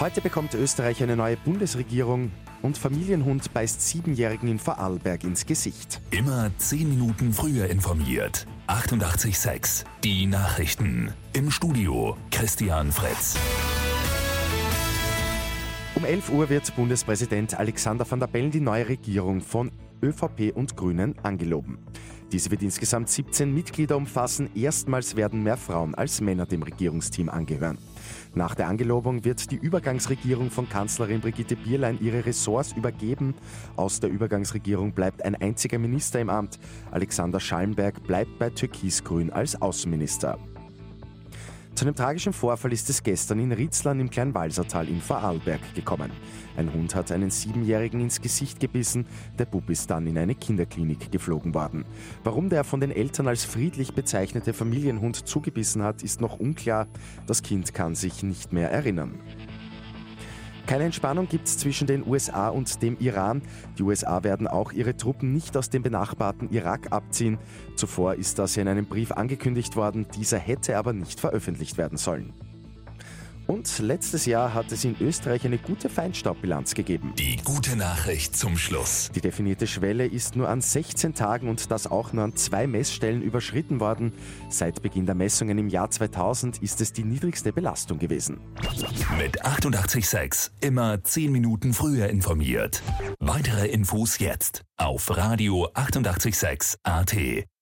Heute bekommt Österreich eine neue Bundesregierung und Familienhund beißt Siebenjährigen in Vorarlberg ins Gesicht. Immer zehn Minuten früher informiert. 88,6. Die Nachrichten. Im Studio Christian Fritz. Um 11 Uhr wird Bundespräsident Alexander van der Bellen die neue Regierung von ÖVP und Grünen angeloben. Diese wird insgesamt 17 Mitglieder umfassen. Erstmals werden mehr Frauen als Männer dem Regierungsteam angehören. Nach der Angelobung wird die Übergangsregierung von Kanzlerin Brigitte Bierlein ihre Ressorts übergeben. Aus der Übergangsregierung bleibt ein einziger Minister im Amt. Alexander Schallenberg bleibt bei Türkisgrün als Außenminister. Zu einem tragischen Vorfall ist es gestern in Ritzland im Kleinwalsertal in Vorarlberg gekommen. Ein Hund hat einen Siebenjährigen ins Gesicht gebissen, der Bub ist dann in eine Kinderklinik geflogen worden. Warum der von den Eltern als friedlich bezeichnete Familienhund zugebissen hat, ist noch unklar. Das Kind kann sich nicht mehr erinnern. Keine Entspannung gibt es zwischen den USA und dem Iran. Die USA werden auch ihre Truppen nicht aus dem benachbarten Irak abziehen. Zuvor ist das in einem Brief angekündigt worden, dieser hätte aber nicht veröffentlicht werden sollen. Und letztes Jahr hat es in Österreich eine gute Feinstaubbilanz gegeben. Die gute Nachricht zum Schluss. Die definierte Schwelle ist nur an 16 Tagen und das auch nur an zwei Messstellen überschritten worden. Seit Beginn der Messungen im Jahr 2000 ist es die niedrigste Belastung gewesen. Mit 886 immer 10 Minuten früher informiert. Weitere Infos jetzt auf Radio 886 AT.